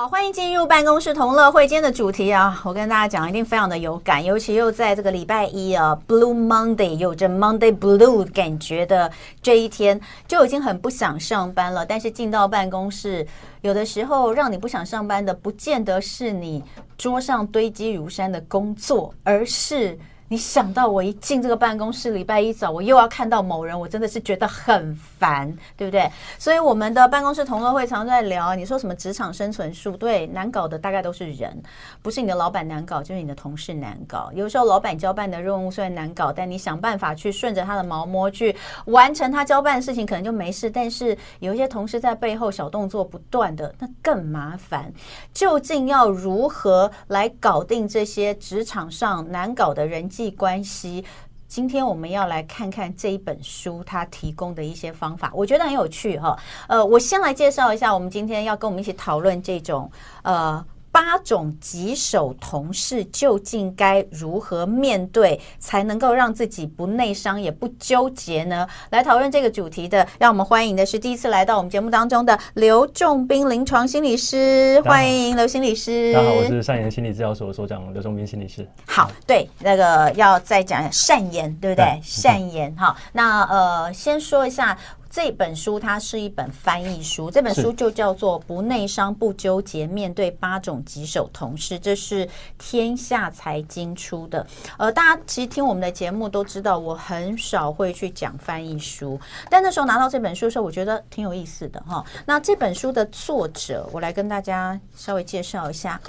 好，欢迎进入办公室同乐会。今天的主题啊，我跟大家讲，一定非常的有感，尤其又在这个礼拜一啊，Blue Monday，有着 Monday Blue 感觉的这一天，就已经很不想上班了。但是进到办公室，有的时候让你不想上班的，不见得是你桌上堆积如山的工作，而是。你想到我一进这个办公室，礼拜一早我又要看到某人，我真的是觉得很烦，对不对？所以我们的办公室同乐会常在聊，你说什么职场生存术？对，难搞的大概都是人，不是你的老板难搞，就是你的同事难搞。有时候老板交办的任务虽然难搞，但你想办法去顺着他的毛摸去完成他交办的事情，可能就没事。但是有一些同事在背后小动作不断的，那更麻烦。究竟要如何来搞定这些职场上难搞的人际关系，今天我们要来看看这一本书它提供的一些方法，我觉得很有趣哈。呃，我先来介绍一下，我们今天要跟我们一起讨论这种呃。八种棘手同事究竟该如何面对，才能够让自己不内伤也不纠结呢？来讨论这个主题的，让我们欢迎的是第一次来到我们节目当中的刘仲彬临床心理师，欢迎刘心理师。大家好，我是善言心理治疗所所长刘仲彬心理师。好，对，那个要再讲一下善言，对不对？对善言，哈，那呃，先说一下。这本书它是一本翻译书，这本书就叫做《不内伤不纠结面对八种棘手同事》，这是天下财经出的。呃，大家其实听我们的节目都知道，我很少会去讲翻译书，但那时候拿到这本书的时候，我觉得挺有意思的哈。那这本书的作者，我来跟大家稍微介绍一下，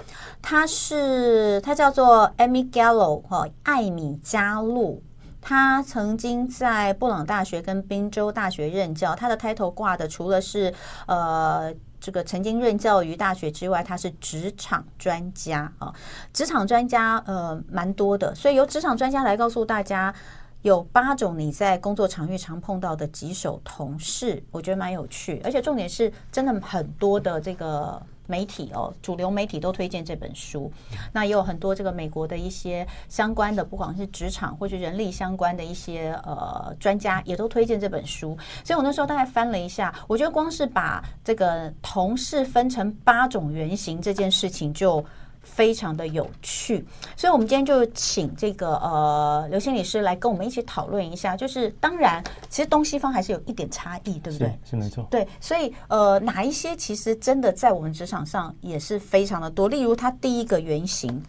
他是他叫做 Amy Gallo 哈，艾米加洛。他曾经在布朗大学跟宾州大学任教，他的 title 挂的除了是呃这个曾经任教于大学之外，他是职场专家啊，职场专家呃蛮多的，所以由职场专家来告诉大家，有八种你在工作场域常碰到的棘手同事，我觉得蛮有趣，而且重点是真的很多的这个。媒体哦，主流媒体都推荐这本书，那也有很多这个美国的一些相关的，不管是职场或是人力相关的一些呃专家，也都推荐这本书。所以我那时候大概翻了一下，我觉得光是把这个同事分成八种原型这件事情就。非常的有趣，所以我们今天就请这个呃刘心理师来跟我们一起讨论一下。就是当然，其实东西方还是有一点差异，对不对？是，是没错。对，所以呃，哪一些其实真的在我们职场上也是非常的多。例如，他第一个原型。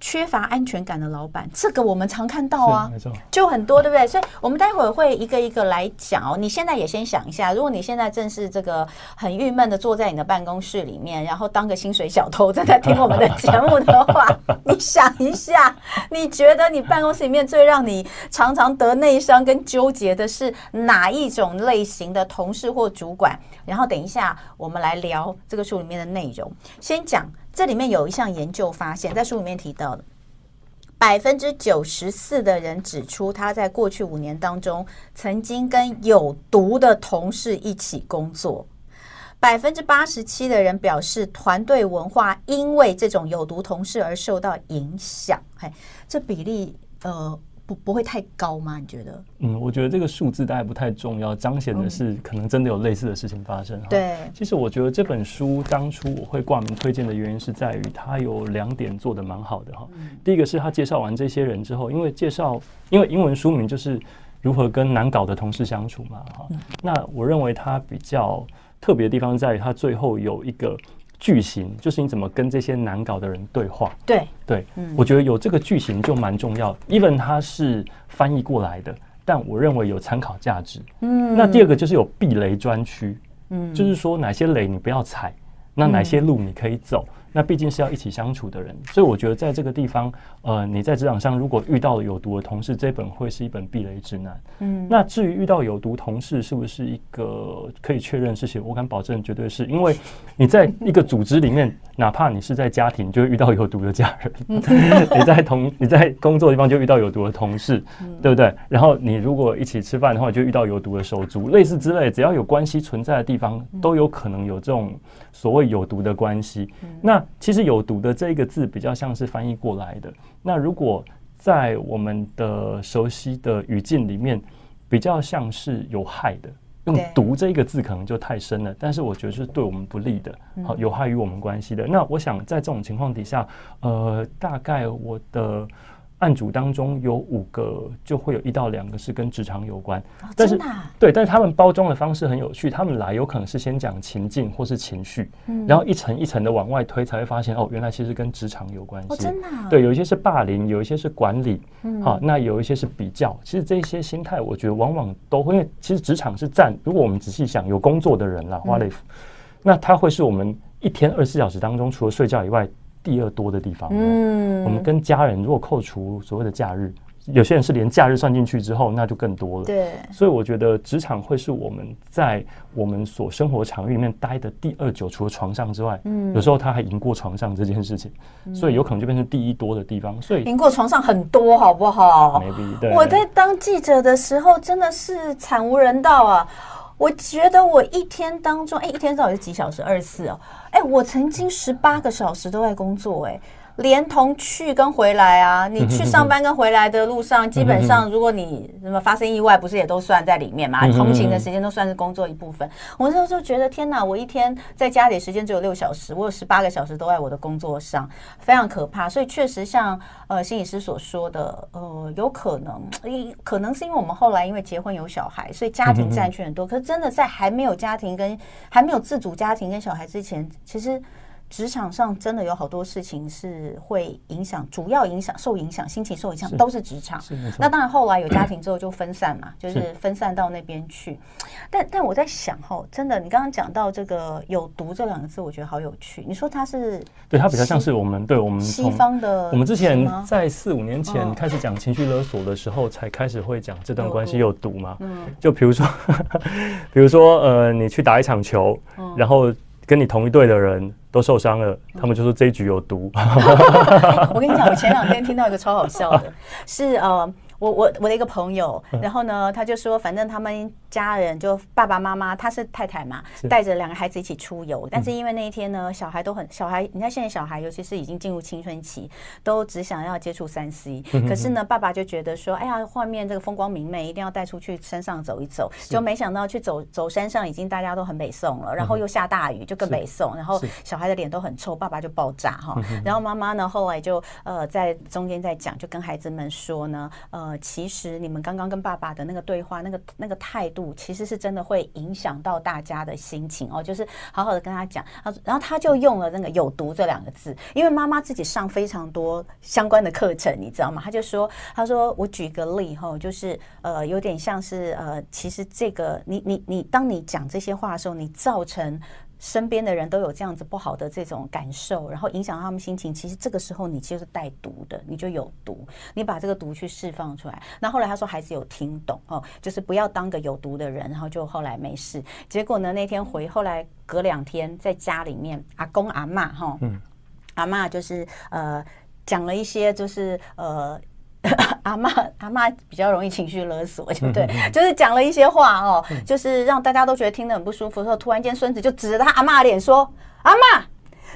缺乏安全感的老板，这个我们常看到啊，就很多，对不对？所以，我们待会儿会一个一个来讲哦。你现在也先想一下，如果你现在正是这个很郁闷的坐在你的办公室里面，然后当个薪水小偷正在听我们的节目的话，你想一下，你觉得你办公室里面最让你常常得内伤跟纠结的是哪一种类型的同事或主管？然后等一下我们来聊这个书里面的内容。先讲。这里面有一项研究发现，在书里面提到的，百分之九十四的人指出，他在过去五年当中曾经跟有毒的同事一起工作；百分之八十七的人表示，团队文化因为这种有毒同事而受到影响。嘿，这比例呃。不不会太高吗？你觉得？嗯，我觉得这个数字大概不太重要，彰显的是可能真的有类似的事情发生。嗯、对，其实我觉得这本书当初我会挂名推荐的原因是在于它有两点做的蛮好的哈。嗯、第一个是他介绍完这些人之后，因为介绍，因为英文书名就是如何跟难搞的同事相处嘛哈。嗯、那我认为他比较特别的地方在于他最后有一个。句型就是你怎么跟这些难搞的人对话？对对，嗯，我觉得有这个句型就蛮重要。even 它是翻译过来的，但我认为有参考价值。嗯，那第二个就是有避雷专区，嗯，就是说哪些雷你不要踩，那哪些路你可以走。嗯那毕竟是要一起相处的人，所以我觉得在这个地方，呃，你在职场上如果遇到了有毒的同事，这本会是一本避雷指南。嗯，那至于遇到有毒同事是不是一个可以确认事情，我敢保证绝对是因为 你在一个组织里面，哪怕你是在家庭，就会遇到有毒的家人；你在同你在工作的地方就遇到有毒的同事，对不对？然后你如果一起吃饭的话，就遇到有毒的手足，类似之类，只要有关系存在的地方，都有可能有这种所谓有毒的关系。那其实“有毒”的这一个字比较像是翻译过来的。那如果在我们的熟悉的语境里面，比较像是有害的，用“毒”这一个字可能就太深了，但是我觉得是对我们不利的，好有害于我们关系的。那我想在这种情况底下，呃，大概我的。案组当中有五个，就会有一到两个是跟职场有关，哦、但是啊？对，但是他们包装的方式很有趣，他们来有可能是先讲情境或是情绪，嗯，然后一层一层的往外推，才会发现哦，原来其实跟职场有关系。哦，真的啊？对，有一些是霸凌，有一些是管理，嗯，好，那有一些是比较。其实这些心态，我觉得往往都会，因为其实职场是占，如果我们仔细想，有工作的人啦，花蕾，那他会是我们一天二十四小时当中，除了睡觉以外。第二多的地方，嗯，我们跟家人如果扣除所谓的假日，有些人是连假日算进去之后，那就更多了。对，所以我觉得职场会是我们在我们所生活场域里面待的第二久，除了床上之外，嗯，有时候他还赢过床上这件事情，所以有可能就变成第一多的地方。所以赢过床上很多，好不好？Maybe，对。我在当记者的时候真的是惨无人道啊！我觉得我一天当中，哎，一天到底是几小时？二十四哦。哎，我曾经十八个小时都在工作，哎。连同去跟回来啊，你去上班跟回来的路上，基本上如果你什么发生意外，不是也都算在里面嘛？通勤的时间都算是工作一部分。我那时候就觉得天哪，我一天在家里时间只有六小时，我有十八个小时都在我的工作上，非常可怕。所以确实像呃心理师所说的，呃，有可能，可能是因为我们后来因为结婚有小孩，所以家庭占据很多。可是真的在还没有家庭跟还没有自主家庭跟小孩之前，其实。职场上真的有好多事情是会影响，主要影响受影响，心情受影响都是职场。那当然后来有家庭之后就分散嘛，就是分散到那边去。但但我在想哈，真的，你刚刚讲到这个“有毒”这两个字，我觉得好有趣。你说它是对它比较像是我们对我们西方的，我们之前在四五年前开始讲情绪勒索的时候，才开始会讲这段关系有毒嘛？嗯，就比如说，比如说呃，你去打一场球，然后。跟你同一队的人都受伤了，他们就说这一局有毒。我跟你讲，我前两天听到一个超好笑的，是呃。我我我的一个朋友，然后呢，他就说，反正他们家人就爸爸妈妈，他是太太嘛，带着两个孩子一起出游。但是因为那一天呢，小孩都很小孩，你看现在小孩，尤其是已经进入青春期，都只想要接触三 C。可是呢，爸爸就觉得说，哎呀，画面这个风光明媚，一定要带出去山上走一走。就没想到去走走山上，已经大家都很北宋了，然后又下大雨，就更北宋。然后小孩的脸都很臭，爸爸就爆炸哈。然后妈妈呢，后来就呃在中间在讲，就跟孩子们说呢，呃。呃，其实你们刚刚跟爸爸的那个对话，那个那个态度，其实是真的会影响到大家的心情哦。就是好好的跟他讲，他然后他就用了那个“有毒”这两个字，因为妈妈自己上非常多相关的课程，你知道吗？他就说，他说我举个例哈，就是呃，有点像是呃，其实这个你你你，当你讲这些话的时候，你造成。身边的人都有这样子不好的这种感受，然后影响他们心情。其实这个时候你就是带毒的，你就有毒，你把这个毒去释放出来。那后来他说孩子有听懂哦，就是不要当个有毒的人，然后就后来没事。结果呢，那天回后来隔两天在家里面，阿公阿妈哈，嗯，阿妈就是呃讲了一些就是呃。阿妈，阿妈比较容易情绪勒索，对不对？就是讲了一些话哦，就是让大家都觉得听得很不舒服。之后突然间，孙子就指着他阿妈脸说：“阿妈，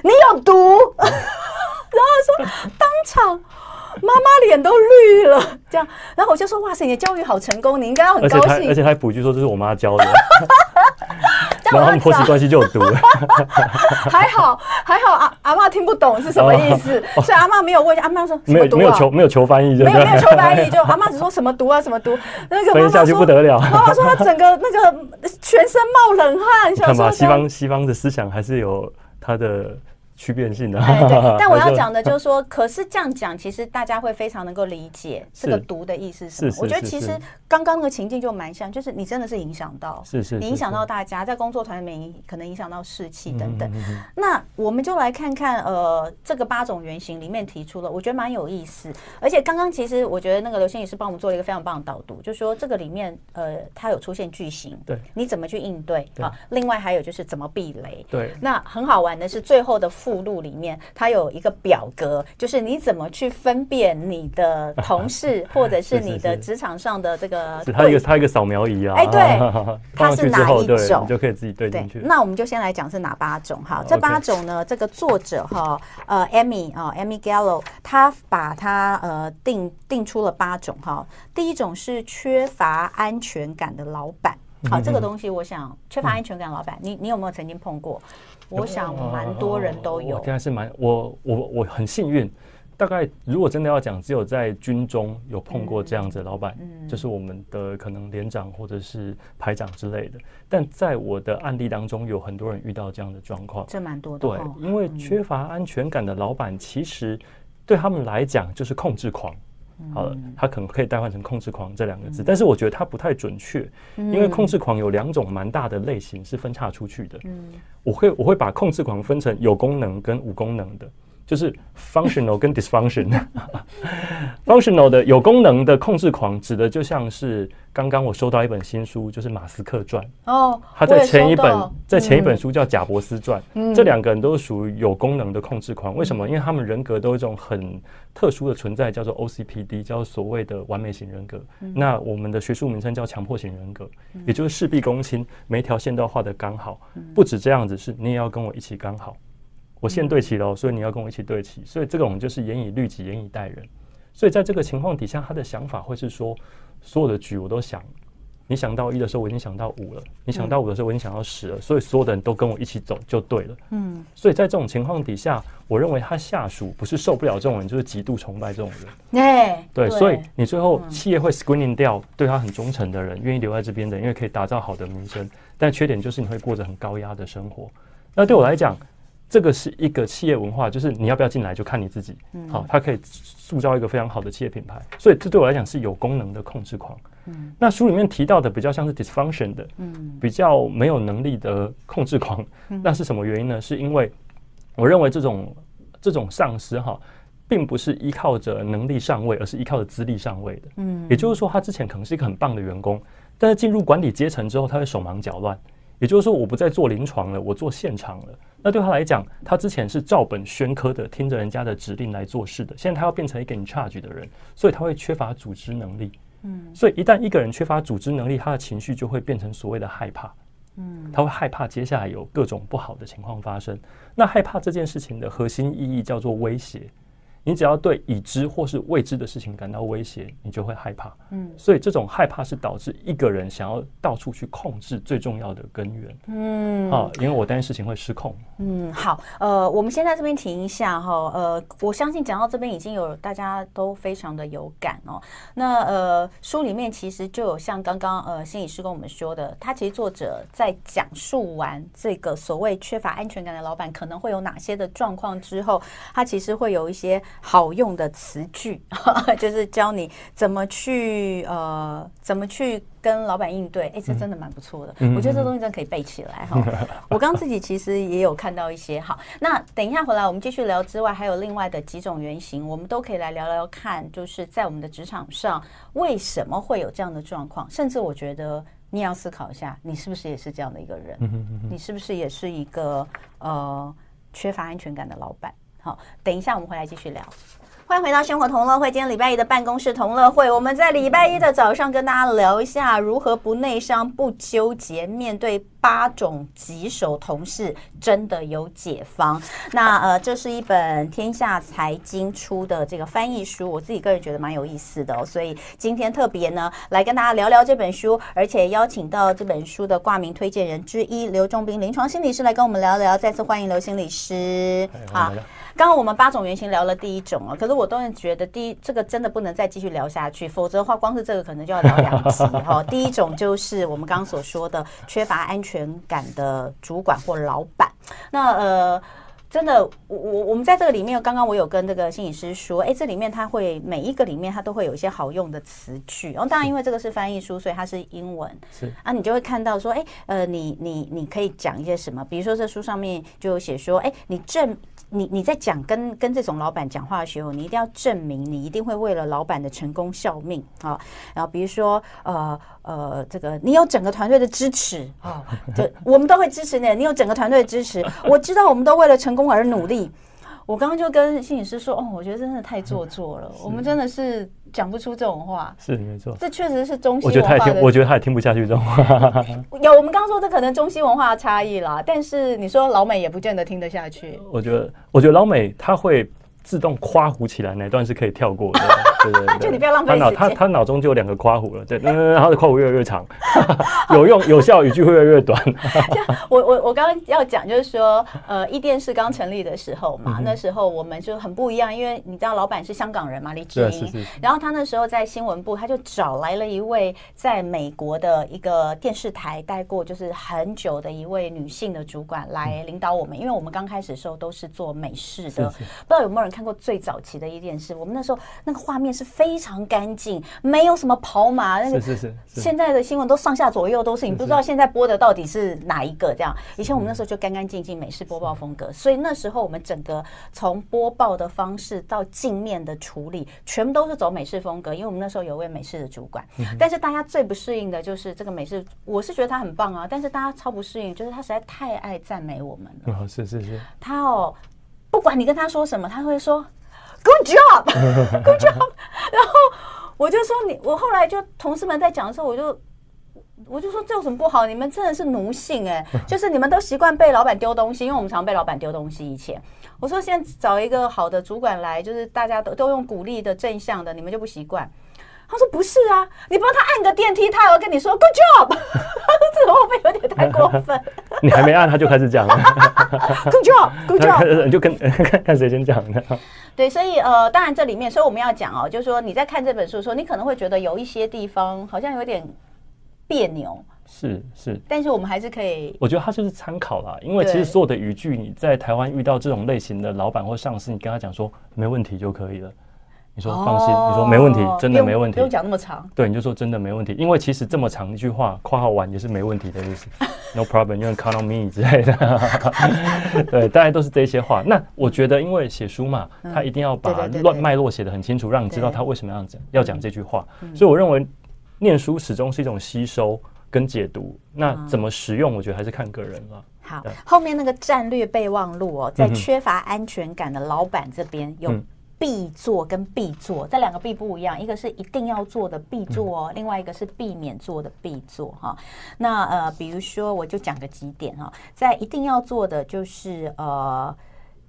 你有毒！” 然后说当场。妈妈脸都绿了，这样，然后我就说：“哇塞，你的教育好成功，你应该要很高兴。”而且他，而且他还补句说：“这是我妈教的。” 然后他们婆媳关系就有毒了。还好，还好，阿阿妈听不懂是什么意思，所以阿妈没有问。阿妈说：“没有，没有求，没有求翻译，没有，没有求翻译，就阿妈只说什么毒啊，什么毒。”那个妈妈说：“不得了。”妈妈说：“她整个那个全身冒冷汗。”看吧，西方西方的思想还是有它的。区变性的，哎，对。但我要讲的 就是说，可是这样讲，其实大家会非常能够理解这个毒的意思是什么。我觉得其实刚刚那个情境就蛮像，就是你真的是影响到，是是，你影响到大家在工作团里面，可能影响到士气等等。那我们就来看看，呃，这个八种原型里面提出了，我觉得蛮有意思。而且刚刚其实我觉得那个刘星也是帮我们做了一个非常棒的导读，就是说这个里面，呃，它有出现句型，对，你怎么去应对啊？另外还有就是怎么避雷，对。那很好玩的是最后的。附录里面，它有一个表格，就是你怎么去分辨你的同事，或者是你的职场上的这个，它一个它一个扫描仪啊，哎，对，它是哪一种，你就可以自己对进去。那我们就先来讲是哪八种哈，这八种呢，这个作者哈，呃，Amy 啊，Amy Gallo，他把它呃定定出了八种哈。第一种是缺乏安全感的老板。好，这个东西我想缺乏安全感，老板，你你有没有曾经碰过？我想蛮多人都有。我应该是蛮我我我很幸运。大概如果真的要讲，只有在军中有碰过这样子的老板，嗯，就是我们的可能连长或者是排长之类的。但在我的案例当中，有很多人遇到这样的状况，这蛮多的。对，因为缺乏安全感的老板，其实对他们来讲就是控制狂。好了，它可能可以代换成控制狂这两个字，但是我觉得它不太准确，因为控制狂有两种蛮大的类型是分叉出去的。我会我会把控制狂分成有功能跟无功能的。就是 functional 跟 dysfunction，functional 的有功能的控制狂，指的就像是刚刚我收到一本新书，就是马斯克传哦，他在前一本在前一本书叫贾伯斯传，这两个人都属于有功能的控制狂。为什么？因为他们人格都有一种很特殊的存在，叫做 OCPD，叫做所谓的完美型人格。那我们的学术名称叫强迫型人格，也就是事必躬亲，每一条线都要画得刚好。不止这样子，是你也要跟我一起刚好。我线对齐了，所以你要跟我一起对齐，所以这个我们就是严以律己，严以待人。所以在这个情况底下，他的想法会是说，所有的局我都想，你想到一的时候，我已经想到五了；你想到五的时候，我已经想到十了。所以所有的人都跟我一起走就对了。嗯。所以在这种情况底下，我认为他下属不是受不了这种人，就是极度崇拜这种人。对。所以你最后企业会 screening 掉对他很忠诚的人，愿意留在这边的，因为可以打造好的名声。但缺点就是你会过着很高压的生活。那对我来讲。这个是一个企业文化，就是你要不要进来就看你自己。好，它可以塑造一个非常好的企业品牌，所以这对我来讲是有功能的控制狂。那书里面提到的比较像是 dysfunction 的，比较没有能力的控制狂。那是什么原因呢？是因为我认为这种这种上司哈，并不是依靠着能力上位，而是依靠着资历上位的。嗯，也就是说，他之前可能是一个很棒的员工，但是进入管理阶层之后，他会手忙脚乱。也就是说，我不再做临床了，我做现场了。那对他来讲，他之前是照本宣科的，听着人家的指令来做事的。现在他要变成一个 in charge 的人，所以他会缺乏组织能力。嗯，所以一旦一个人缺乏组织能力，他的情绪就会变成所谓的害怕。嗯，他会害怕接下来有各种不好的情况发生。那害怕这件事情的核心意义叫做威胁。你只要对已知或是未知的事情感到威胁，你就会害怕。嗯，所以这种害怕是导致一个人想要到处去控制最重要的根源。嗯，啊，因为我担心事情会失控。嗯，好，呃，我们先在这边停一下哈。呃，我相信讲到这边已经有大家都非常的有感哦。那呃，书里面其实就有像刚刚呃心理师跟我们说的，他其实作者在讲述完这个所谓缺乏安全感的老板可能会有哪些的状况之后，他其实会有一些。好用的词句，就是教你怎么去呃，怎么去跟老板应对。哎，这真的蛮不错的，我觉得这东西真的可以背起来哈。我刚自己其实也有看到一些。好，那等一下回来我们继续聊之外，还有另外的几种原型，我们都可以来聊聊看，就是在我们的职场上为什么会有这样的状况。甚至我觉得你也要思考一下，你是不是也是这样的一个人？你是不是也是一个呃缺乏安全感的老板？好，等一下我们回来继续聊。欢迎回到生活同乐会，今天礼拜一的办公室同乐会，我们在礼拜一的早上跟大家聊一下如何不内伤、不纠结，面对八种棘手同事，真的有解方。那呃，这是一本天下财经出的这个翻译书，我自己个人觉得蛮有意思的哦，所以今天特别呢来跟大家聊聊这本书，而且邀请到这本书的挂名推荐人之一刘仲斌临床心理师来跟我们聊聊。再次欢迎刘心理师，好。刚刚我们八种原型聊了第一种啊，可是我当然觉得第一这个真的不能再继续聊下去，否则的话，光是这个可能就要聊两集哈。第一种就是我们刚刚所说的缺乏安全感的主管或老板。那呃，真的，我我我们在这个里面，刚刚我有跟这个心理师说，哎，这里面它会每一个里面它都会有一些好用的词句。然后当然，因为这个是翻译书，所以它是英文，是啊，你就会看到说，哎，呃，你你你可以讲一些什么？比如说这书上面就有写说，哎，你正。你你在讲跟跟这种老板讲话的时候，你一定要证明你一定会为了老板的成功效命啊。然后比如说呃呃，这个你有整个团队的支持啊，对，我们都会支持你。你有整个团队的支持，我知道我们都为了成功而努力。我刚刚就跟心理师说，哦，我觉得真的太做作了，我们真的是。讲不出这种话，是没错，这确实是中西文化。我觉得他也听，我觉得他也听不下去这种话。有，我们刚刚说这可能中西文化的差异啦，但是你说老美也不见得听得下去。我觉得，我觉得老美他会自动夸胡起来，哪段是可以跳过的？对对对，就你不要浪费时间。他脑他他脑中就有两个夸弧了，对，然后的夸弧越来越长。有用有效语句会越来越短。我我我刚刚要讲就是说，呃，一电视刚成立的时候嘛，嗯、那时候我们就很不一样，因为你知道老板是香港人嘛，李志英，然后他那时候在新闻部，他就找来了一位在美国的一个电视台待过就是很久的一位女性的主管来领导我们，嗯、因为我们刚开始的时候都是做美式的，不知道有没有人看过最早期的一电视，我们那时候那个画面是非常干净，没有什么跑马，那个是是是，现在的新闻都上下左右都是，你不知道现在播的到底是哪一个这样。以前我们那时候就干干净净美式播报风格，所以那时候我们整个从播报的方式到镜面的处理，全部都是走美式风格。因为我们那时候有位美式的主管，但是大家最不适应的就是这个美式，我是觉得他很棒啊，但是大家超不适应，就是他实在太爱赞美我们了。哦，是是是，他哦，不管你跟他说什么，他会说 Good job，Good job。然后我就说你，我后来就同事们在讲的时候，我就。我就说这有什么不好？你们真的是奴性哎、就是你们都习惯被老板丢东西，因为我们常被老板丢东西。以前我说现在找一个好的主管来，就是大家都都用鼓励的正向的，你们就不习惯。他说不是啊，你帮他按个电梯，他要跟你说 good job。这个会不会有点太过分？你还没按他就开始讲了，good job，good job，你就跟看看谁先讲的。对，所以呃，当然这里面，所以我们要讲哦，就是说你在看这本书的时候，你可能会觉得有一些地方好像有点。别扭是是，但是我们还是可以。我觉得它就是参考啦，因为其实所有的语句，你在台湾遇到这种类型的老板或上司，你跟他讲说没问题就可以了。你说放心，你说没问题，真的没问题，不用讲那么长。对，你就说真的没问题，因为其实这么长一句话，括号完也是没问题的意思。No problem，因为 count on me 之类的。对，大概都是这些话。那我觉得，因为写书嘛，他一定要把乱脉络写得很清楚，让你知道他为什么要讲要讲这句话。所以我认为。念书始终是一种吸收跟解读，那怎么使用，我觉得还是看个人了。好，后面那个战略备忘录哦，在缺乏安全感的老板这边有必做跟必做，这两个必不一样，一个是一定要做的必做哦，另外一个是避免做的必做哈。那呃，比如说我就讲个几点哈，在一定要做的就是呃。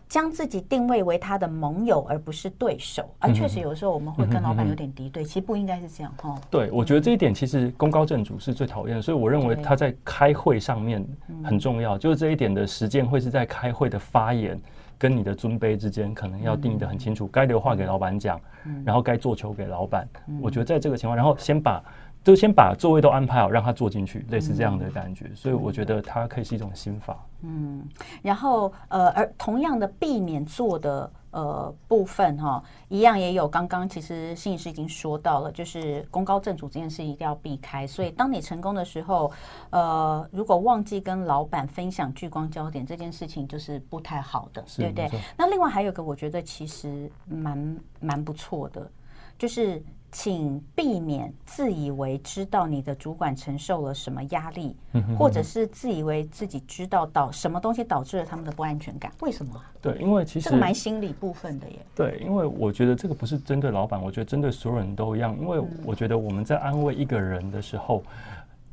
将自己定位为他的盟友，而不是对手。而确实，有时候我们会跟老板有点敌对，其实不应该是这样哈。对，我觉得这一点其实功高震主是最讨厌的，所以我认为他在开会上面很重要。就是这一点的实践会是在开会的发言跟你的尊卑之间，可能要定义的很清楚，该留话给老板讲，然后该做球给老板。我觉得在这个情况，然后先把。就先把座位都安排好，让他坐进去，类似这样的感觉。嗯、所以我觉得它可以是一种心法。嗯，然后呃，而同样的避免做的呃部分哈，一样也有。刚刚其实心理师已经说到了，就是功高震主这件事一定要避开。所以当你成功的时候，呃，如果忘记跟老板分享聚光焦点这件事情，就是不太好的，对不对？那另外还有个，我觉得其实蛮蛮不错的，就是。请避免自以为知道你的主管承受了什么压力，或者是自以为自己知道导什么东西导致了他们的不安全感。为什么？对，因为其实这个蛮心理部分的耶。对，因为我觉得这个不是针对老板，我觉得针对所有人都一样。因为我觉得我们在安慰一个人的时候，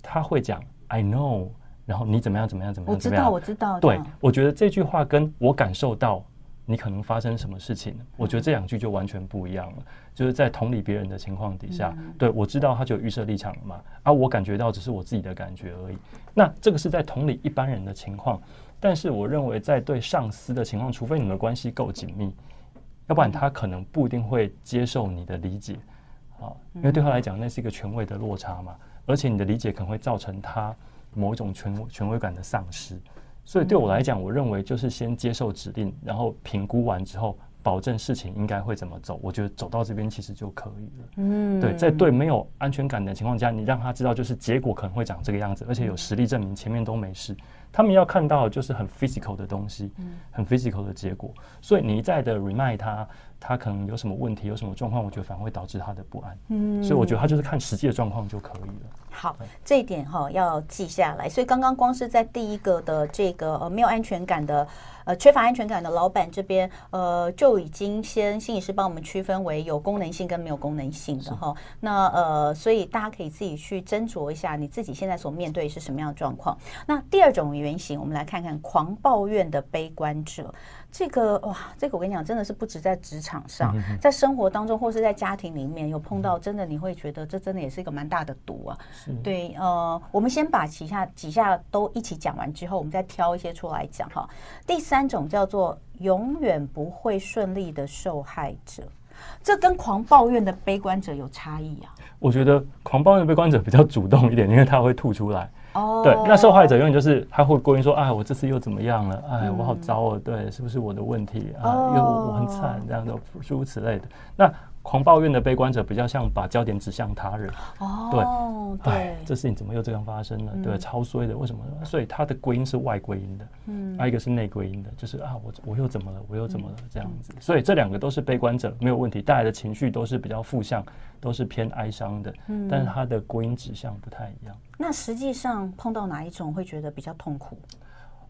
他会讲 “I know”，然后你怎么样怎么样怎么样？我知道，我知道。对，我觉得这句话跟我感受到你可能发生什么事情，我觉得这两句就完全不一样了。就是在同理别人的情况底下，嗯、对我知道他就有预设立场了嘛，啊，我感觉到只是我自己的感觉而已。那这个是在同理一般人的情况，但是我认为在对上司的情况，除非你们的关系够紧密，要不然他可能不一定会接受你的理解，啊，因为对他来讲那是一个权威的落差嘛，而且你的理解可能会造成他某一种权权威感的丧失。所以对我来讲，我认为就是先接受指令，然后评估完之后。保证事情应该会怎么走，我觉得走到这边其实就可以了。嗯，对，在对没有安全感的情况下，你让他知道就是结果可能会长这个样子，而且有实力证明前面都没事。他们要看到的就是很 physical 的东西，很 physical 的结果。所以你一再的 remind 他，他可能有什么问题，有什么状况，我觉得反而会导致他的不安。嗯，所以我觉得他就是看实际的状况就可以了。好，这一点哈要记下来。所以刚刚光是在第一个的这个呃没有安全感的。呃，缺乏安全感的老板这边，呃，就已经先心理师帮我们区分为有功能性跟没有功能性的哈。那呃，所以大家可以自己去斟酌一下，你自己现在所面对是什么样的状况。那第二种原型，我们来看看狂抱怨的悲观者。这个哇，这个我跟你讲，真的是不止在职场。场上，在生活当中或是在家庭里面有碰到，真的你会觉得这真的也是一个蛮大的毒啊。对，呃，我们先把几下几下都一起讲完之后，我们再挑一些出来讲哈。第三种叫做永远不会顺利的受害者，这跟狂抱怨的悲观者有差异啊。我觉得狂抱怨的悲观者比较主动一点，因为他会吐出来。哦，对，那受害者永远就是他会归因说，哎，我这次又怎么样了？哎，我好糟哦，对，是不是我的问题啊？因为我我很惨，这样的诸如此类的。那狂抱怨的悲观者比较像把焦点指向他人。哦，对，对，这事情怎么又这样发生了？对，超衰的，为什么？所以他的归因是外归因的，嗯，还有一个是内归因的，就是啊，我我又怎么了？我又怎么了？这样子。所以这两个都是悲观者，没有问题，带来的情绪都是比较负向，都是偏哀伤的，嗯，但是他的归因指向不太一样。那实际上碰到哪一种会觉得比较痛苦？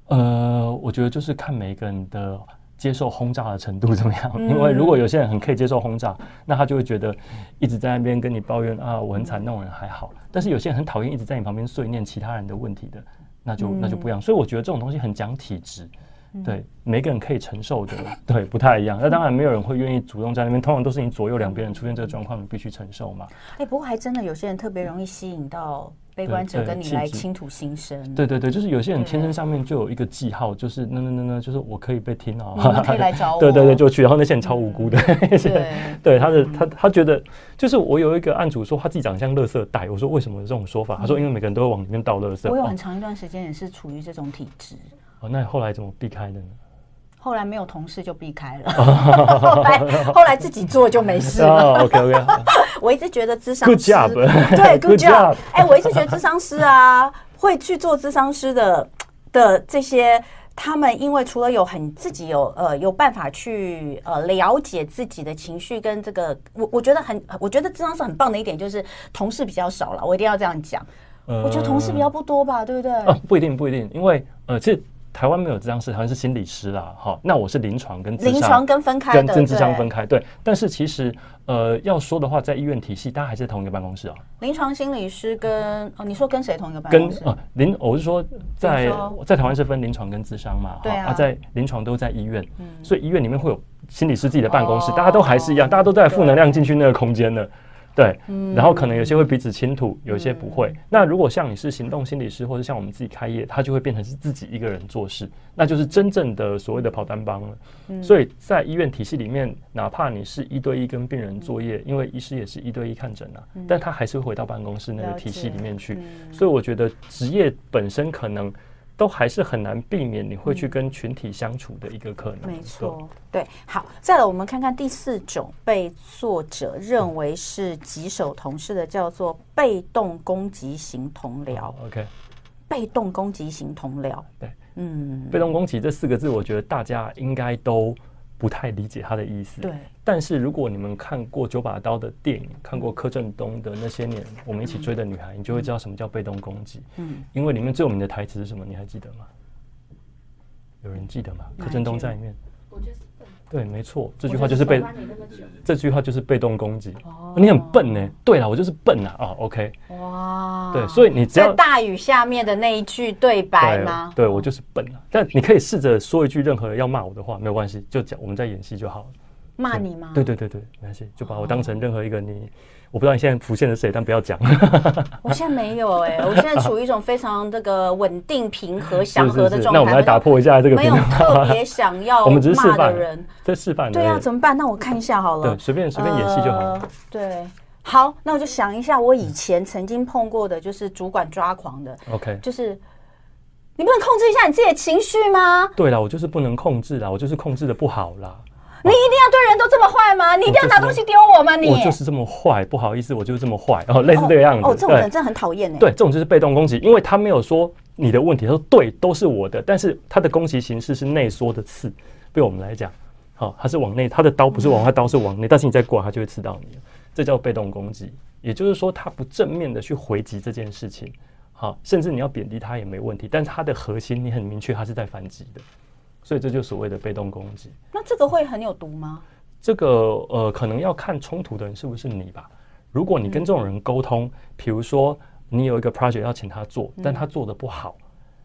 呃，我觉得就是看每个人的接受轰炸的程度 怎么样。因为如果有些人很可以接受轰炸，那他就会觉得一直在那边跟你抱怨啊，我很惨，那种人还好。但是有些人很讨厌一直在你旁边碎念其他人的问题的，那就那就不一样。所以我觉得这种东西很讲体质。对，每个人可以承受的，对，不太一样。那当然没有人会愿意主动在那边，通常都是你左右两边人出现这个状况，你必须承受嘛。哎，不过还真的有些人特别容易吸引到悲观者跟你来倾吐心声。对对对，就是有些人天生上面就有一个记号，就是那那那那，就是我可以被听到，可以来找 我。对对对，就去。然后那些人超无辜的，对对，他的他他觉得，就是我有一个案主说他自己长得像垃圾袋，我说为什么有这种说法？他说因为每个人都会往里面倒垃圾。我有很长一段时间也是处于这种体质。哦，那你后来怎么避开的呢？后来没有同事就避开了，后 来后来自己做就没事了。OK OK，我一直觉得智商师，Good job，对，Good job。哎，我一直觉得智商师啊，会去做智商师的的这些，他们因为除了有很自己有呃有办法去呃了解自己的情绪跟这个，我我觉得很，我觉得智商师很棒的一点就是同事比较少了，我一定要这样讲。我觉得同事比较不多吧，对不对？哦，不一定不一定，因为呃，这。台湾没有智商师，好像是心理师啦，哈。那我是临床跟临床跟分开的，跟智商分开，对。但是其实，呃，要说的话，在医院体系，大家还是同一个办公室啊。临床心理师跟哦，你说跟谁同一个办公室？跟呃，临，我是说在在台湾是分临床跟智商嘛，对啊。在临床都在医院，嗯所以医院里面会有心理师自己的办公室，大家都还是一样，大家都在负能量进去那个空间的。对，然后可能有些会彼此倾吐，有些不会。那如果像你是行动心理师，或者像我们自己开业，他就会变成是自己一个人做事，那就是真正的所谓的跑单帮了。所以在医院体系里面，哪怕你是一对一跟病人作业，因为医师也是一对一看诊啊，但他还是会回到办公室那个体系里面去。所以我觉得职业本身可能。都还是很难避免你会去跟群体相处的一个可能。嗯、没错，对。好，再来我们看看第四种被作者认为是棘手同事的，叫做被动攻击型同僚。哦、OK，被动攻击型同僚。对，嗯，被动攻击这四个字，我觉得大家应该都。不太理解他的意思。对，但是如果你们看过九把刀的电影，看过柯震东的那些年我们一起追的女孩，你就会知道什么叫被动攻击。嗯，因为里面最有名的台词是什么？你还记得吗？有人记得吗？柯震东在里面。对，没错，这句话就是被这句话就是被动攻击。哦，你很笨呢。对了，我就是笨啊。哦，OK。哇。对，所以你只要在大雨下面的那一句对白吗？对，我就是笨啊。但你可以试着说一句任何要骂我的话，没有关系，就讲我们在演戏就好了。骂你吗？对对对对，没关系，就把我当成任何一个你。我不知道你现在浮现的是谁，但不要讲。我现在没有哎，我现在处于一种非常这个稳定、平和、祥和的状态。那我们来打破一下这个。没有特别想要 骂的人，在示范。对啊，怎么办？那我看一下好了。对，随便随便演戏就好了。对，好，那我就想一下，我以前曾经碰过的，就是主管抓狂的。OK，就是你不能控制一下你自己的情绪吗？对啦，我就是不能控制啦，我就是控制的不好啦。你一定要对人都这么坏吗？你一定要拿东西丢我吗？你我就是这么坏，不好意思，我就是这么坏，然后类似这个样子。哦，这种人真的很讨厌哎。对，这种就是被动攻击，因为他没有说你的问题，他说对，都是我的，但是他的攻击形式是内缩的刺。对我们来讲，好，他是往内，他的刀不是往外，刀是往内，但是你再过来，他就会刺到你，这叫被动攻击。也就是说，他不正面的去回击这件事情，好，甚至你要贬低他也没问题，但是他的核心你很明确，他是在反击的。所以这就所谓的被动攻击。那这个会很有毒吗？这个呃，可能要看冲突的人是不是你吧。如果你跟这种人沟通，比如说你有一个 project 要请他做，但他做的不好，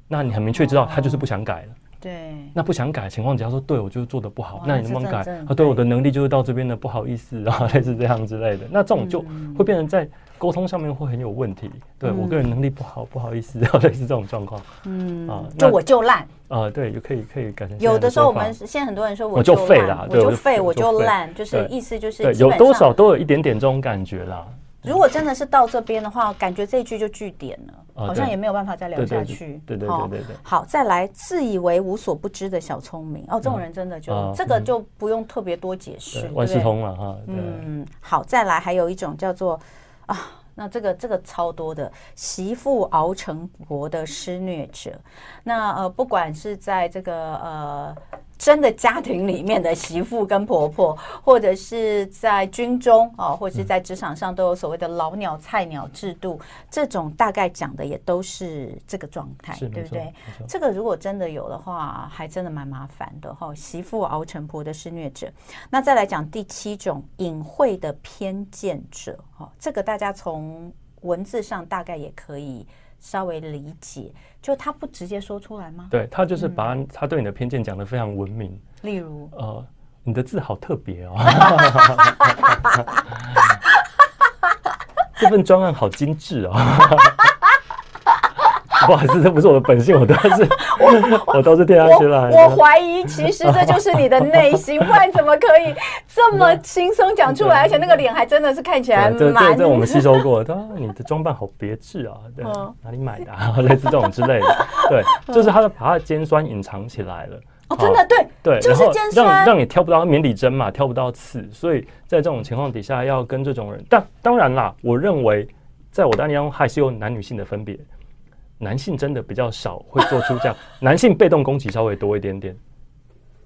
那你很明确知道他就是不想改了。对，那不想改的情况，只要说对我就是做的不好，那你能不能改？啊，对，我的能力就是到这边的，不好意思啊，类似这样之类的。那这种就会变成在沟通上面会很有问题。对我个人能力不好，不好意思，类似这种状况。嗯啊，就我就烂啊，对，就可以可以改成。有的时候我们现在很多人说我就废了，我就废，我就烂，就是意思就是对，有多少都有一点点这种感觉啦。如果真的是到这边的话，感觉这一句就句点了，好像也没有办法再聊下去。对对对对对。好，再来，自以为无所不知的小聪明哦，这种人真的就这个就不用特别多解释，万事通了哈。嗯，好，再来，还有一种叫做啊，那这个这个超多的媳妇熬成婆的施虐者，那呃，不管是在这个呃。真的家庭里面的媳妇跟婆婆，或者是在军中啊，或者是在职场上，都有所谓的老鸟、菜鸟制度。这种大概讲的也都是这个状态，对不对？这个如果真的有的话，还真的蛮麻烦的哈。媳妇熬成婆的施虐者，那再来讲第七种隐晦的偏见者哈，这个大家从文字上大概也可以。稍微理解，就他不直接说出来吗？对，他就是把他对你的偏见讲得非常文明。例如，呃，你的字好特别哦，这份专案好精致哦。不好意思，这不是我的本性，我都是我 我都是听下去了。我怀疑，其实这就是你的内心，不然怎么可以这么轻松讲出来？而且那个脸还真的是看起来蛮……这这我们吸收过。他说你的装扮好别致啊，对，哪里买的？类似这种之类的。对，就是他把他的尖酸隐藏起来了。哦，真的对对，就是尖酸，让让你挑不到免底针嘛，挑不到刺。所以在这种情况底下，要跟这种人，但当然啦，我认为在我的案例中还是有男女性的分别。男性真的比较少会做出这样，男性被动攻击稍微多一点点。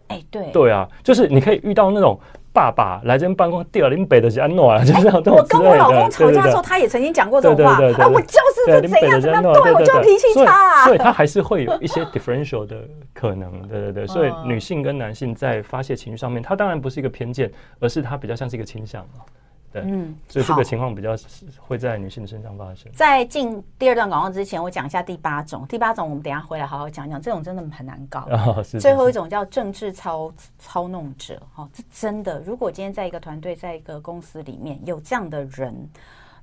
哎，对，对啊，就是你可以遇到那种爸爸来这边办公，第二林北的是安诺啊，就是这样。我跟我老公吵架的时候，他也曾经讲过这种话。哎，我就是这样怎样，对，我就脾气差啊。所以，他还是会有一些 differential 的可能。对对对，所以女性跟男性在发泄情绪上面，他当然不是一个偏见，而是他比较像是一个倾向啊。对，嗯，所以这个情况比较会在女性的身上发生。在进第二段广告之前，我讲一下第八种。第八种，我们等一下回来好好讲讲。这种真的很难搞。最后一种叫政治操操弄者，哦，这真的，如果今天在一个团队，在一个公司里面有这样的人，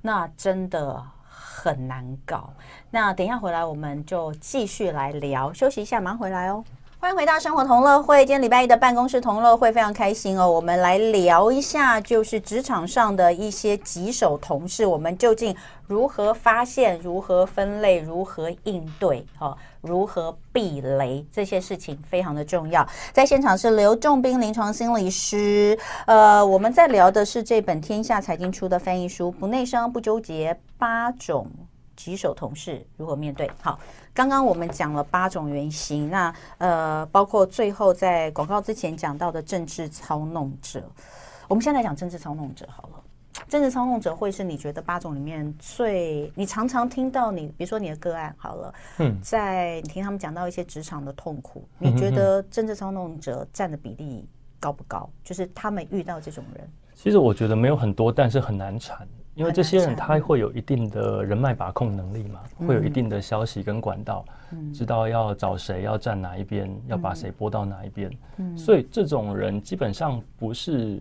那真的很难搞。那等一下回来，我们就继续来聊。休息一下，马上回来哦。欢迎回到生活同乐会，今天礼拜一的办公室同乐会非常开心哦。我们来聊一下，就是职场上的一些棘手同事，我们究竟如何发现、如何分类、如何应对？哈，如何避雷？这些事情非常的重要。在现场是刘仲彬临床心理师，呃，我们在聊的是这本天下财经出的翻译书《不内伤不纠结八种棘手同事如何面对》。好。刚刚我们讲了八种原型，那呃，包括最后在广告之前讲到的政治操弄者。我们现在来讲政治操弄者好了。政治操弄者会是你觉得八种里面最你常常听到你，比如说你的个案好了，嗯，在你听他们讲到一些职场的痛苦，你觉得政治操弄者占的比例高不高？就是他们遇到这种人，其实我觉得没有很多，但是很难缠。因为这些人他会有一定的人脉把控能力嘛，会有一定的消息跟管道，知道要找谁，要站哪一边，要把谁拨到哪一边。所以这种人基本上不是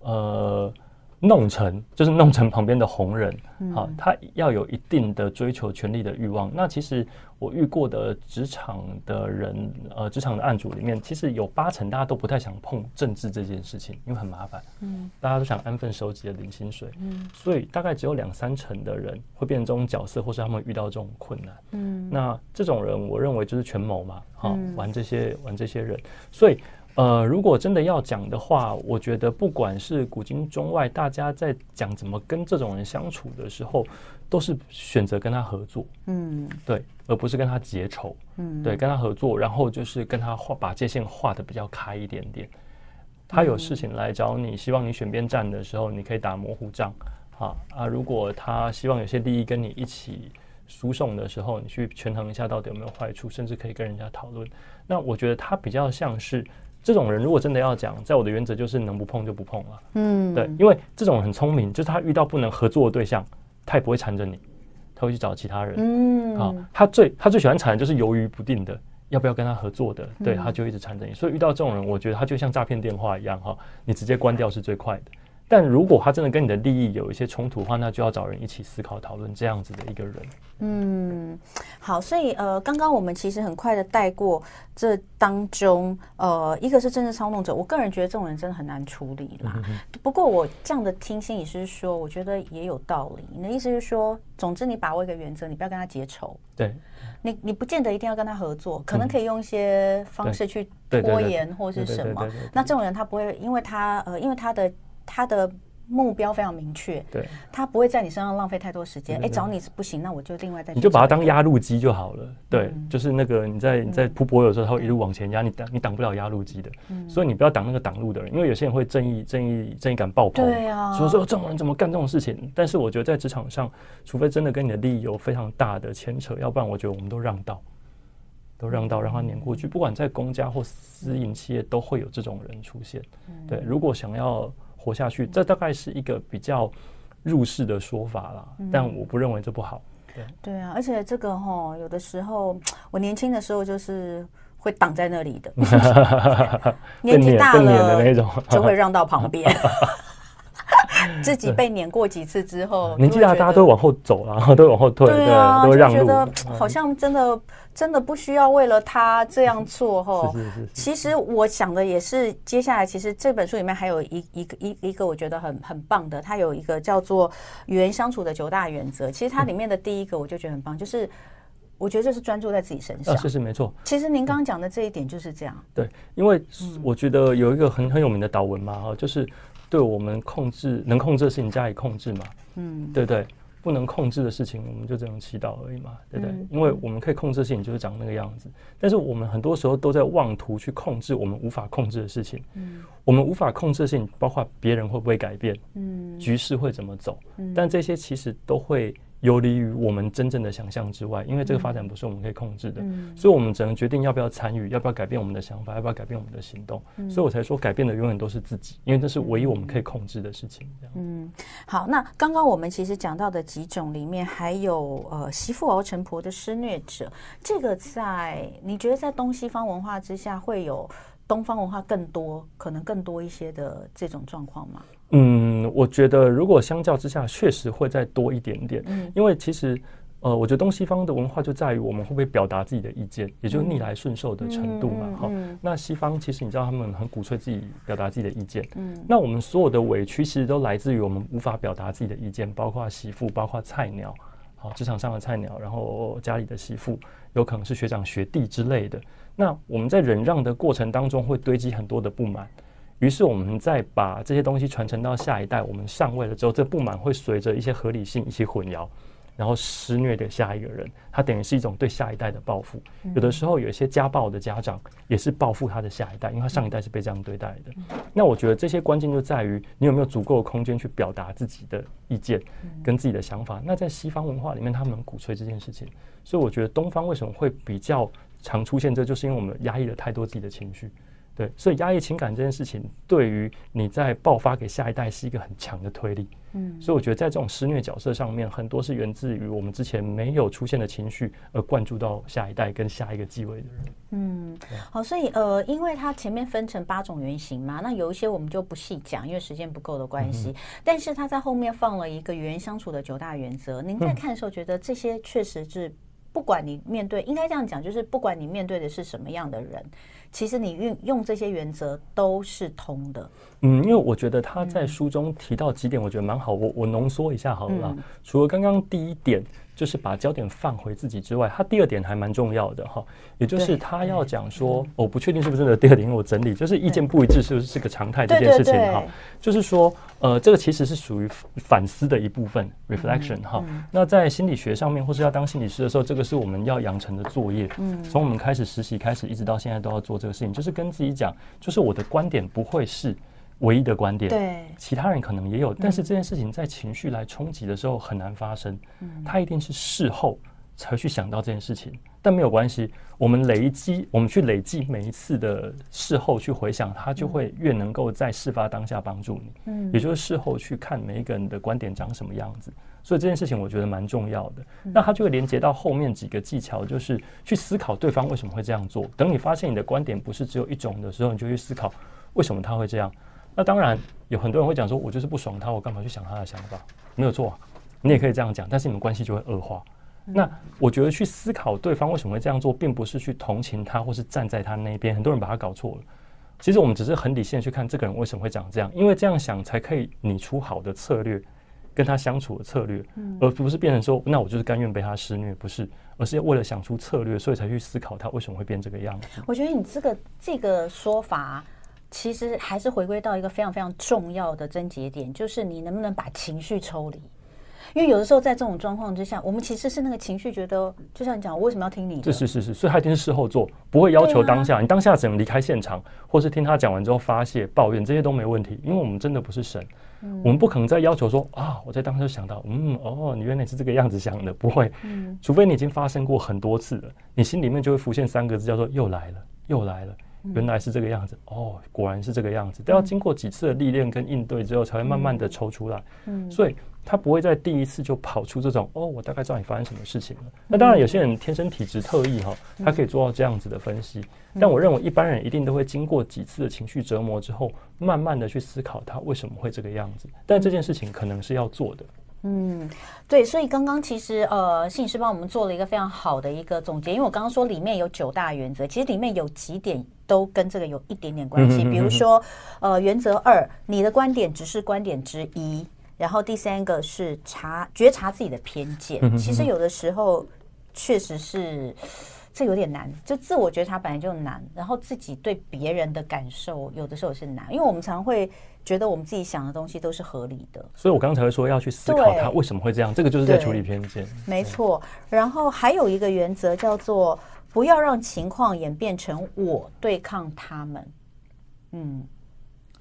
呃。弄成就是弄成旁边的红人，好、嗯，他要有一定的追求权力的欲望。那其实我遇过的职场的人，呃，职场的案主里面，其实有八成大家都不太想碰政治这件事情，因为很麻烦。嗯，大家都想安分守己的领薪水。嗯，所以大概只有两三成的人会变成这种角色，或是他们遇到这种困难。嗯，那这种人，我认为就是权谋嘛，好，玩这些玩这些人，所以。呃，如果真的要讲的话，我觉得不管是古今中外，大家在讲怎么跟这种人相处的时候，都是选择跟他合作，嗯，对，而不是跟他结仇，嗯，对，跟他合作，然后就是跟他画把界限画的比较开一点点。他有事情来找你，希望你选边站的时候，你可以打模糊仗，啊啊！如果他希望有些利益跟你一起输送的时候，你去权衡一下到底有没有坏处，甚至可以跟人家讨论。那我觉得他比较像是。这种人如果真的要讲，在我的原则就是能不碰就不碰了。嗯，对，因为这种人很聪明，就是他遇到不能合作的对象，他也不会缠着你，他会去找其他人。嗯，好，他最他最喜欢缠的就是犹豫不定的，要不要跟他合作的，对，他就一直缠着你。所以遇到这种人，我觉得他就像诈骗电话一样哈，你直接关掉是最快的。但如果他真的跟你的利益有一些冲突的话，那就要找人一起思考讨论这样子的一个人。嗯，好，所以呃，刚刚我们其实很快的带过这当中，呃，一个是政治操弄者，我个人觉得这种人真的很难处理啦。嗯、不过我这样的听心理师说，我觉得也有道理。你的意思是说，总之你把握一个原则，你不要跟他结仇。对，你你不见得一定要跟他合作，可能可以用一些方式去拖延或是什么。那这种人他不会，因为他呃，因为他的。他的目标非常明确，对，他不会在你身上浪费太多时间。哎，找你是不行，那我就另外再。你就把它当压路机就好了。对，就是那个你在你在铺柏油的时候，他会一路往前压，你挡你挡不了压路机的。所以你不要挡那个挡路的人，因为有些人会正义正义正义感爆棚。对啊，说说这种人怎么干这种事情？但是我觉得在职场上，除非真的跟你的利益有非常大的牵扯，要不然我觉得我们都让道，都让道让他碾过去。不管在公家或私营企业，都会有这种人出现。对，如果想要。活下去，这大概是一个比较入世的说法啦，嗯、但我不认为这不好。对。对啊，而且这个哈，有的时候我年轻的时候就是会挡在那里的，年纪大了 就会让到旁边。自己被碾过几次之后，年纪大，大家都往后走了，都往后退，对啊，都让路。觉得好像真的真的不需要为了他这样做哈。是是是。其实我想的也是，接下来其实这本书里面还有一一个一一个我觉得很很棒的，它有一个叫做与人相处的九大原则。其实它里面的第一个我就觉得很棒，就是我觉得这是专注在自己身上。是是没错。其实您刚刚讲的这一点就是这样。对，因为我觉得有一个很很有名的导文嘛哈，就是。对我们控制能控制的事情加以控制嘛，嗯，对不对？不能控制的事情，我们就只能祈祷而已嘛，对不对？嗯、因为我们可以控制的事情就是长那个样子，但是我们很多时候都在妄图去控制我们无法控制的事情。嗯，我们无法控制的事情，包括别人会不会改变，嗯，局势会怎么走，嗯，但这些其实都会。游离于我们真正的想象之外，因为这个发展不是我们可以控制的，嗯、所以我们只能决定要不要参与，要不要改变我们的想法，要不要改变我们的行动。嗯、所以我才说，改变的永远都是自己，因为这是唯一我们可以控制的事情。嗯，好，那刚刚我们其实讲到的几种里面，还有呃，媳妇熬成婆的施虐者，这个在你觉得在东西方文化之下，会有东方文化更多，可能更多一些的这种状况吗？嗯，我觉得如果相较之下，确实会再多一点点。嗯，因为其实，呃，我觉得东西方的文化就在于我们会不会表达自己的意见，也就是逆来顺受的程度嘛。哈，那西方其实你知道，他们很鼓吹自己表达自己的意见。嗯，那我们所有的委屈其实都来自于我们无法表达自己的意见，包括媳妇，包括菜鸟，好，职场上的菜鸟，然后家里的媳妇，有可能是学长学弟之类的。那我们在忍让的过程当中，会堆积很多的不满。于是我们再把这些东西传承到下一代，我们上位了之后，这不满会随着一些合理性一起混淆，然后施虐给下一个人。它等于是一种对下一代的报复。有的时候有一些家暴的家长也是报复他的下一代，因为他上一代是被这样对待的。那我觉得这些关键就在于你有没有足够的空间去表达自己的意见跟自己的想法。那在西方文化里面，他们鼓吹这件事情，所以我觉得东方为什么会比较常出现这，就是因为我们压抑了太多自己的情绪。对，所以压抑情感这件事情，对于你在爆发给下一代是一个很强的推力。嗯，所以我觉得在这种施虐角色上面，很多是源自于我们之前没有出现的情绪，而灌注到下一代跟下一个继位的人。嗯，好，所以呃，因为它前面分成八种原型嘛，那有一些我们就不细讲，因为时间不够的关系。嗯、但是他在后面放了一个与人相处的九大原则。您在看的时候，觉得这些确实是，不管你面对，应该这样讲，就是不管你面对的是什么样的人。其实你运用这些原则都是通的。嗯，因为我觉得他在书中提到几点，我觉得蛮好。我我浓缩一下好了啦。嗯、除了刚刚第一点。就是把焦点放回自己之外，他第二点还蛮重要的哈，也就是他要讲说，我不确定是不是真的第二点，因为我整理就是意见不一致是不是是个常态这件事情哈，就是说呃，这个其实是属于反思的一部分 reflection 哈。那在心理学上面，或是要当心理师的时候，这个是我们要养成的作业。嗯，从我们开始实习开始，一直到现在都要做这个事情，就是跟自己讲，就是我的观点不会是。唯一的观点，对，其他人可能也有，但是这件事情在情绪来冲击的时候很难发生，嗯，他一定是事后才去想到这件事情，但没有关系，我们累积，我们去累积每一次的事后去回想，他就会越能够在事发当下帮助你，嗯，也就是事后去看每一个人的观点长什么样子。所以这件事情我觉得蛮重要的。那它就会连接到后面几个技巧，就是去思考对方为什么会这样做。等你发现你的观点不是只有一种的时候，你就去思考为什么他会这样。那当然有很多人会讲说，我就是不爽他，我干嘛去想他的想法？没有错，你也可以这样讲，但是你们关系就会恶化。那我觉得去思考对方为什么会这样做，并不是去同情他，或是站在他那边。很多人把他搞错了。其实我们只是很理性的去看这个人为什么会长这样，因为这样想才可以拟出好的策略，跟他相处的策略，而不是变成说，那我就是甘愿被他施虐，不是，而是为了想出策略，所以才去思考他为什么会变这个样子。我觉得你这个这个说法，其实还是回归到一个非常非常重要的症结点，就是你能不能把情绪抽离。因为有的时候在这种状况之下，我们其实是那个情绪觉得，就像你讲，我为什么要听你的？是是是是，所以他一定是事后做，不会要求当下。你当下只能离开现场，或是听他讲完之后发泄抱怨，这些都没问题。因为我们真的不是神，我们不可能再要求说啊，我在当时就想到，嗯哦，你原来是这个样子想的，不会。除非你已经发生过很多次了，你心里面就会浮现三个字，叫做又来了，又来了。原来是这个样子哦，果然是这个样子。都要经过几次的历练跟应对之后，才会慢慢的抽出来。嗯，所以他不会在第一次就跑出这种哦，我大概知道你发生什么事情了。那当然，有些人天生体质特异哈，他可以做到这样子的分析。但我认为一般人一定都会经过几次的情绪折磨之后，慢慢的去思考他为什么会这个样子。但这件事情可能是要做的。嗯，对，所以刚刚其实呃，心理师帮我们做了一个非常好的一个总结，因为我刚刚说里面有九大原则，其实里面有几点都跟这个有一点点关系，比如说呃，原则二，你的观点只是观点之一，然后第三个是察觉察自己的偏见，其实有的时候确实是这有点难，就自我觉察本来就难，然后自己对别人的感受有的时候是难，因为我们常会。觉得我们自己想的东西都是合理的，所以我刚才会说要去思考他为什么会这样，这个就是在处理偏见。没错，然后还有一个原则叫做不要让情况演变成我对抗他们。嗯，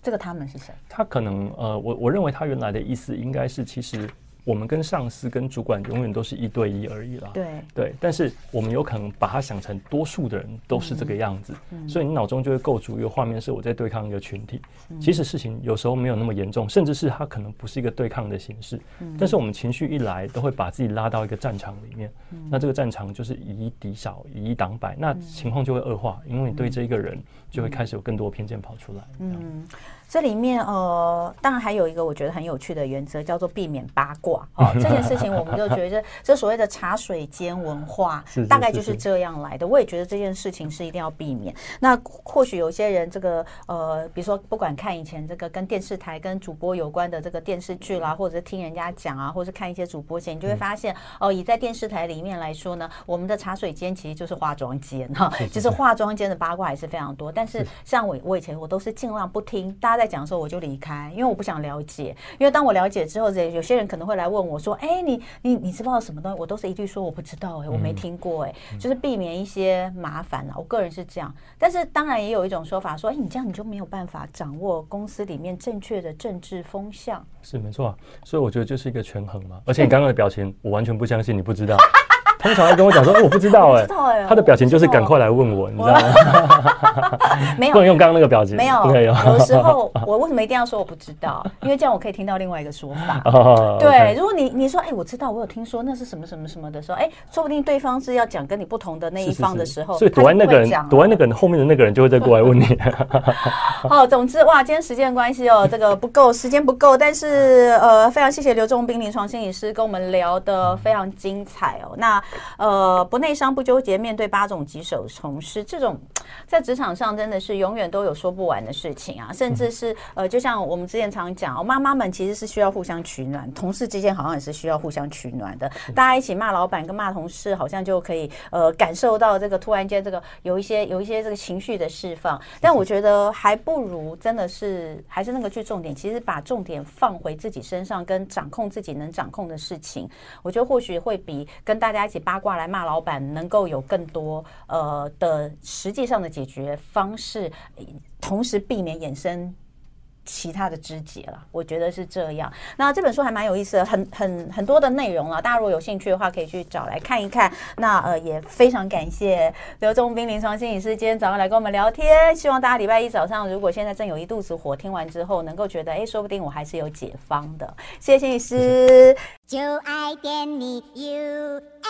这个他们是谁？他可能呃，我我认为他原来的意思应该是其实。我们跟上司、跟主管永远都是一对一而已啦。对对，但是我们有可能把它想成多数的人都是这个样子，嗯、所以你脑中就会构筑一个画面，是我在对抗一个群体。嗯、其实事情有时候没有那么严重，甚至是它可能不是一个对抗的形式。嗯、但是我们情绪一来，都会把自己拉到一个战场里面。嗯、那这个战场就是以一敌少，以一挡百，那情况就会恶化，因为你对这一个人就会开始有更多偏见跑出来。嗯。这里面呃，当然还有一个我觉得很有趣的原则，叫做避免八卦。哦，这件事情我们就觉得，这所谓的茶水间文化，大概就是这样来的。我也觉得这件事情是一定要避免。那或许有些人这个呃，比如说不管看以前这个跟电视台跟主播有关的这个电视剧啦，或者是听人家讲啊，或者是看一些主播节，你就会发现哦，以在电视台里面来说呢，我们的茶水间其实就是化妆间哈，就是化妆间的八卦还是非常多。但是像我我以前我都是尽量不听大家在讲的时候我就离开，因为我不想了解。因为当我了解之后，有些人可能会来问我说：“哎，你你你知道什么东西？”我都是一句说：“我不知道。”哎，我没听过。哎，就是避免一些麻烦了。我个人是这样，但是当然也有一种说法说：“哎，你这样你就没有办法掌握公司里面正确的政治风向。”是没错啊，所以我觉得就是一个权衡嘛。而且你刚刚的表情，我完全不相信你不知道。通常会跟我讲说，欸、我不知道哎、欸，他的表情就是赶快来问我，你知道吗？没有，不能用刚刚那个表情，没有，没有。有时候我为什么一定要说我不知道？因为这样我可以听到另外一个说法。对，如果你你说哎，我知道，我有听说那是什么什么什么的时候，哎，说不定对方是要讲跟你不同的那一方的时候，所以躲在那个人，躲在那个人后面的那个人就会再过来问你。好，总之哇，今天时间关系哦，这个不够，时间不够，但是呃，非常谢谢刘仲斌临床心理师跟我们聊得非常精彩哦。那呃，不内伤不纠结，面对八种棘手从事这种，在职场上真的是永远都有说不完的事情啊，甚至是呃，就像我们之前常讲，妈妈们其实是需要互相取暖，同事之间好像也是需要互相取暖的。大家一起骂老板跟骂同事，好像就可以呃感受到这个突然间这个有一些有一些这个情绪的释放。但我觉得还不如真的是还是那个去重点，其实把重点放回自己身上，跟掌控自己能掌控的事情，我觉得或许会比跟大家一起八卦来骂老板能够有更多呃的实际上的解决方式，同时避免衍生其他的枝节了。我觉得是这样。那这本书还蛮有意思的，很很很多的内容啊，大家如果有兴趣的话，可以去找来看一看。那呃，也非常感谢刘仲彬临床心理师今天早上来跟我们聊天。希望大家礼拜一早上，如果现在正有一肚子火，听完之后能够觉得，哎，说不定我还是有解方的。谢谢心理师，就爱点你 UFO。